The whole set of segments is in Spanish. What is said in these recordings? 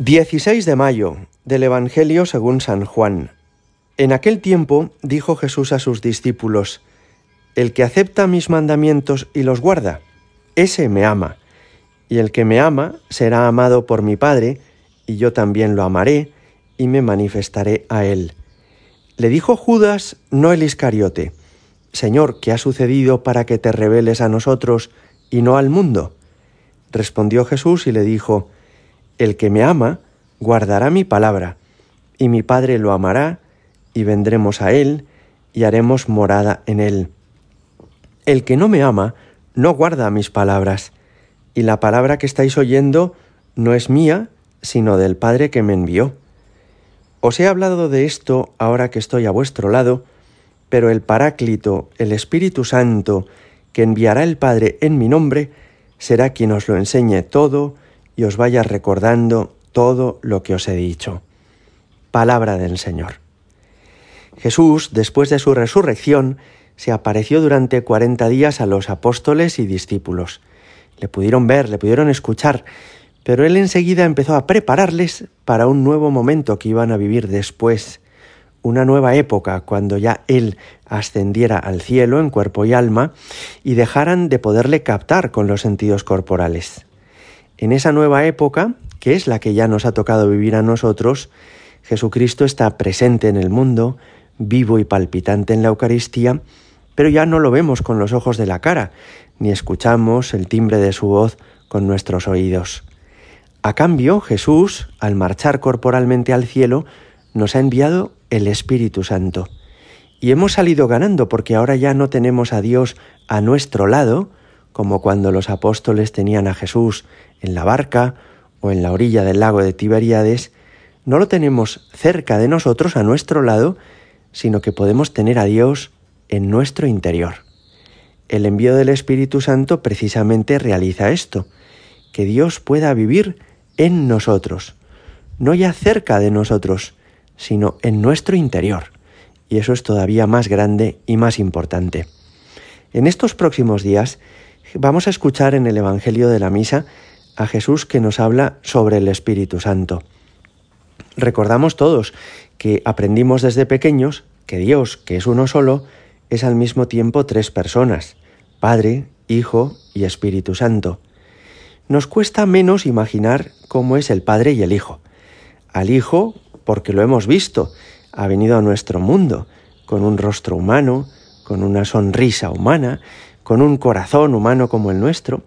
16 de mayo del Evangelio según San Juan. En aquel tiempo dijo Jesús a sus discípulos, El que acepta mis mandamientos y los guarda, ese me ama, y el que me ama será amado por mi Padre, y yo también lo amaré, y me manifestaré a él. Le dijo Judas, no el Iscariote, Señor, ¿qué ha sucedido para que te reveles a nosotros y no al mundo? Respondió Jesús y le dijo, el que me ama guardará mi palabra, y mi Padre lo amará, y vendremos a él, y haremos morada en él. El que no me ama no guarda mis palabras, y la palabra que estáis oyendo no es mía, sino del Padre que me envió. Os he hablado de esto ahora que estoy a vuestro lado, pero el Paráclito, el Espíritu Santo, que enviará el Padre en mi nombre, será quien os lo enseñe todo, y os vaya recordando todo lo que os he dicho. Palabra del Señor. Jesús, después de su resurrección, se apareció durante cuarenta días a los apóstoles y discípulos. Le pudieron ver, le pudieron escuchar, pero él enseguida empezó a prepararles para un nuevo momento que iban a vivir después, una nueva época cuando ya él ascendiera al cielo en cuerpo y alma y dejaran de poderle captar con los sentidos corporales. En esa nueva época, que es la que ya nos ha tocado vivir a nosotros, Jesucristo está presente en el mundo, vivo y palpitante en la Eucaristía, pero ya no lo vemos con los ojos de la cara, ni escuchamos el timbre de su voz con nuestros oídos. A cambio, Jesús, al marchar corporalmente al cielo, nos ha enviado el Espíritu Santo. Y hemos salido ganando porque ahora ya no tenemos a Dios a nuestro lado, como cuando los apóstoles tenían a Jesús en la barca o en la orilla del lago de Tiberíades, no lo tenemos cerca de nosotros, a nuestro lado, sino que podemos tener a Dios en nuestro interior. El envío del Espíritu Santo precisamente realiza esto, que Dios pueda vivir en nosotros, no ya cerca de nosotros, sino en nuestro interior. Y eso es todavía más grande y más importante. En estos próximos días vamos a escuchar en el Evangelio de la Misa a Jesús que nos habla sobre el Espíritu Santo. Recordamos todos que aprendimos desde pequeños que Dios, que es uno solo, es al mismo tiempo tres personas, Padre, Hijo y Espíritu Santo. Nos cuesta menos imaginar cómo es el Padre y el Hijo. Al Hijo, porque lo hemos visto, ha venido a nuestro mundo, con un rostro humano, con una sonrisa humana, con un corazón humano como el nuestro.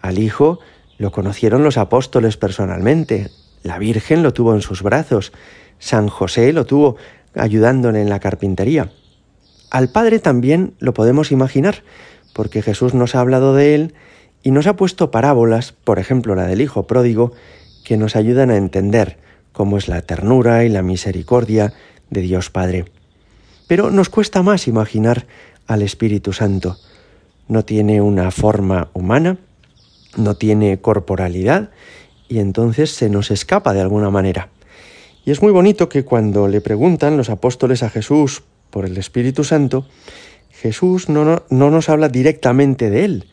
Al Hijo, lo conocieron los apóstoles personalmente, la Virgen lo tuvo en sus brazos, San José lo tuvo ayudándole en la carpintería. Al Padre también lo podemos imaginar, porque Jesús nos ha hablado de él y nos ha puesto parábolas, por ejemplo la del Hijo Pródigo, que nos ayudan a entender cómo es la ternura y la misericordia de Dios Padre. Pero nos cuesta más imaginar al Espíritu Santo. No tiene una forma humana, no tiene corporalidad y entonces se nos escapa de alguna manera. Y es muy bonito que cuando le preguntan los apóstoles a Jesús por el Espíritu Santo, Jesús no, no, no, nos habla directamente de él,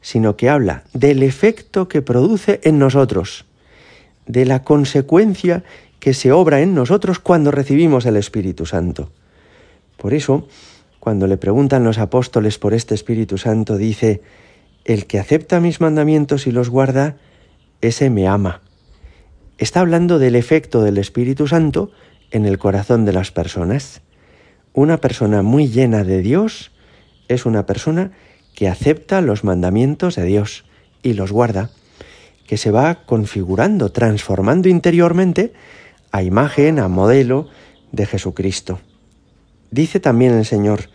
sino que habla del efecto que produce en nosotros, de la consecuencia que se obra en nosotros cuando recibimos el Espíritu Santo. Por eso, cuando le preguntan los apóstoles por este Espíritu Santo, dice, el que acepta mis mandamientos y los guarda, ese me ama. Está hablando del efecto del Espíritu Santo en el corazón de las personas. Una persona muy llena de Dios es una persona que acepta los mandamientos de Dios y los guarda, que se va configurando, transformando interiormente a imagen, a modelo de Jesucristo. Dice también el Señor,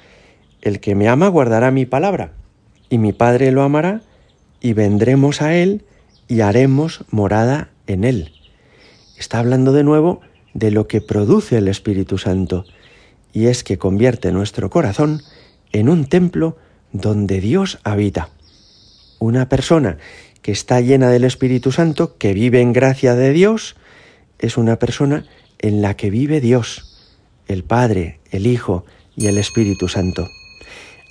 el que me ama guardará mi palabra y mi Padre lo amará, y vendremos a Él y haremos morada en Él. Está hablando de nuevo de lo que produce el Espíritu Santo, y es que convierte nuestro corazón en un templo donde Dios habita. Una persona que está llena del Espíritu Santo, que vive en gracia de Dios, es una persona en la que vive Dios, el Padre, el Hijo y el Espíritu Santo.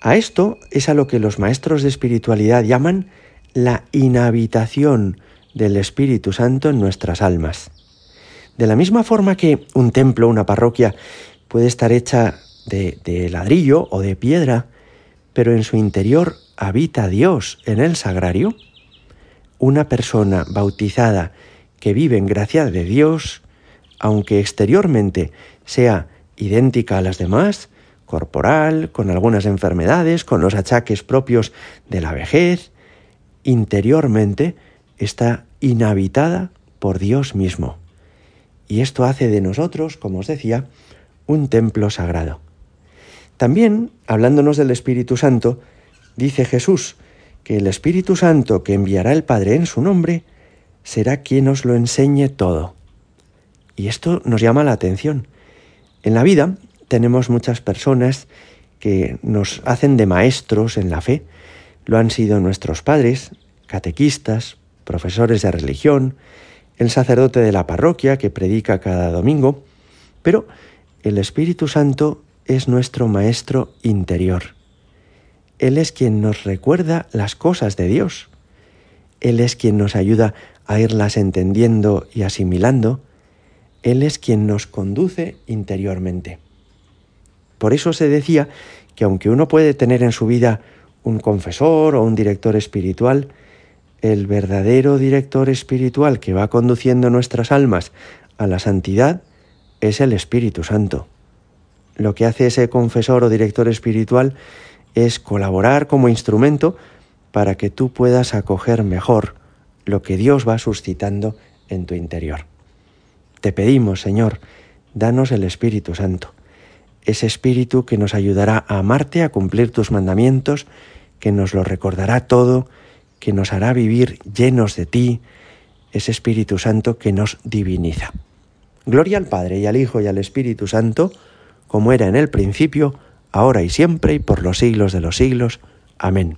A esto es a lo que los maestros de espiritualidad llaman la inhabitación del Espíritu Santo en nuestras almas. De la misma forma que un templo, una parroquia, puede estar hecha de, de ladrillo o de piedra, pero en su interior habita Dios en el sagrario, una persona bautizada que vive en gracia de Dios, aunque exteriormente sea idéntica a las demás, corporal, con algunas enfermedades, con los achaques propios de la vejez, interiormente está inhabitada por Dios mismo. Y esto hace de nosotros, como os decía, un templo sagrado. También, hablándonos del Espíritu Santo, dice Jesús que el Espíritu Santo que enviará el Padre en su nombre será quien os lo enseñe todo. Y esto nos llama la atención. En la vida tenemos muchas personas que nos hacen de maestros en la fe. Lo han sido nuestros padres, catequistas, profesores de religión, el sacerdote de la parroquia que predica cada domingo, pero el Espíritu Santo es nuestro Maestro interior. Él es quien nos recuerda las cosas de Dios. Él es quien nos ayuda a irlas entendiendo y asimilando. Él es quien nos conduce interiormente. Por eso se decía que aunque uno puede tener en su vida un confesor o un director espiritual, el verdadero director espiritual que va conduciendo nuestras almas a la santidad es el Espíritu Santo. Lo que hace ese confesor o director espiritual es colaborar como instrumento para que tú puedas acoger mejor lo que Dios va suscitando en tu interior. Te pedimos, Señor, danos el Espíritu Santo, ese Espíritu que nos ayudará a amarte, a cumplir tus mandamientos, que nos lo recordará todo, que nos hará vivir llenos de ti, ese Espíritu Santo que nos diviniza. Gloria al Padre y al Hijo y al Espíritu Santo, como era en el principio, ahora y siempre y por los siglos de los siglos. Amén.